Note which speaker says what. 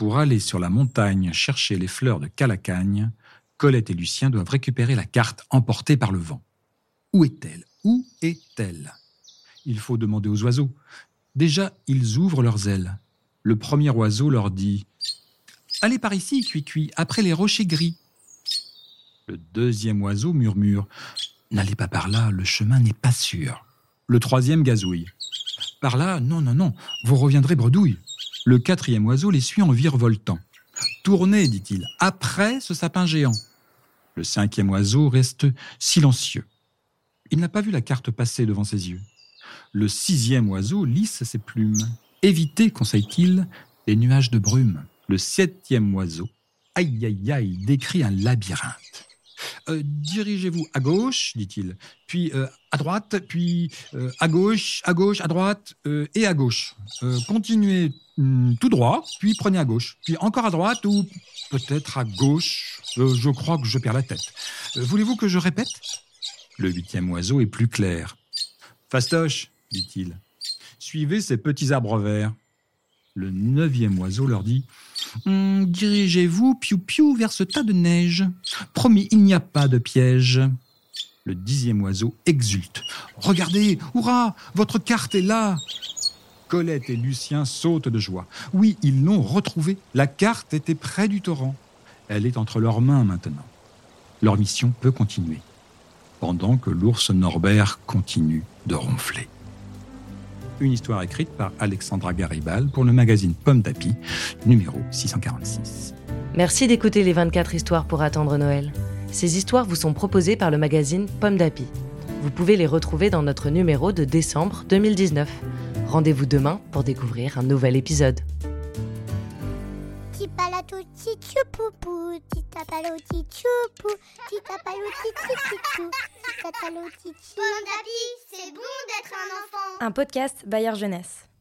Speaker 1: Pour aller sur la montagne chercher les fleurs de Calacagne, Colette et Lucien doivent récupérer la carte emportée par le vent. Où est-elle? Où est-elle? Il faut demander aux oiseaux. Déjà, ils ouvrent leurs ailes. Le premier oiseau leur dit Allez par ici, Cuicui, après les rochers gris. Le deuxième oiseau murmure N'allez pas par là, le chemin n'est pas sûr. Le troisième gazouille Par là, non, non, non, vous reviendrez bredouille. Le quatrième oiseau les suit en virevoltant. Tournez, dit-il, après ce sapin géant. Le cinquième oiseau reste silencieux. Il n'a pas vu la carte passer devant ses yeux. Le sixième oiseau lisse ses plumes. Évitez, conseille-t-il, les nuages de brume. Le septième oiseau, aïe aïe aïe, décrit un labyrinthe. Euh, Dirigez-vous à gauche, dit-il, puis euh, à droite, puis euh, à gauche, à gauche, à droite et à gauche. Continuez hum, tout droit, puis prenez à gauche, puis encore à droite ou peut-être à gauche. Je crois que je perds la tête. Voulez-vous que je répète? Le huitième oiseau est plus clair. Fastoche, dit-il, suivez ces petits arbres verts. Le neuvième oiseau leur dit Dirigez-vous, piou-piou, vers ce tas de neige. Promis, il n'y a pas de piège. Le dixième oiseau exulte. Regardez, hurrah, votre carte est là. Colette et Lucien sautent de joie. Oui, ils l'ont retrouvée. La carte était près du torrent. Elle est entre leurs mains maintenant. Leur mission peut continuer, pendant que l'ours Norbert continue de ronfler. Une histoire écrite par Alexandra Garibal pour le magazine Pomme d'Api, numéro 646.
Speaker 2: Merci d'écouter les 24 histoires pour attendre Noël. Ces histoires vous sont proposées par le magazine Pomme d'Api. Vous pouvez les retrouver dans notre numéro de décembre 2019. Rendez-vous demain pour découvrir un nouvel épisode.
Speaker 3: Tchoupoupou, titapalo tchoupoupou, titapalo tchoupoupou, titapalo tchoupoupou.
Speaker 4: Pomme d'api, c'est bon d'être un enfant.
Speaker 5: Un podcast Bayard Jeunesse.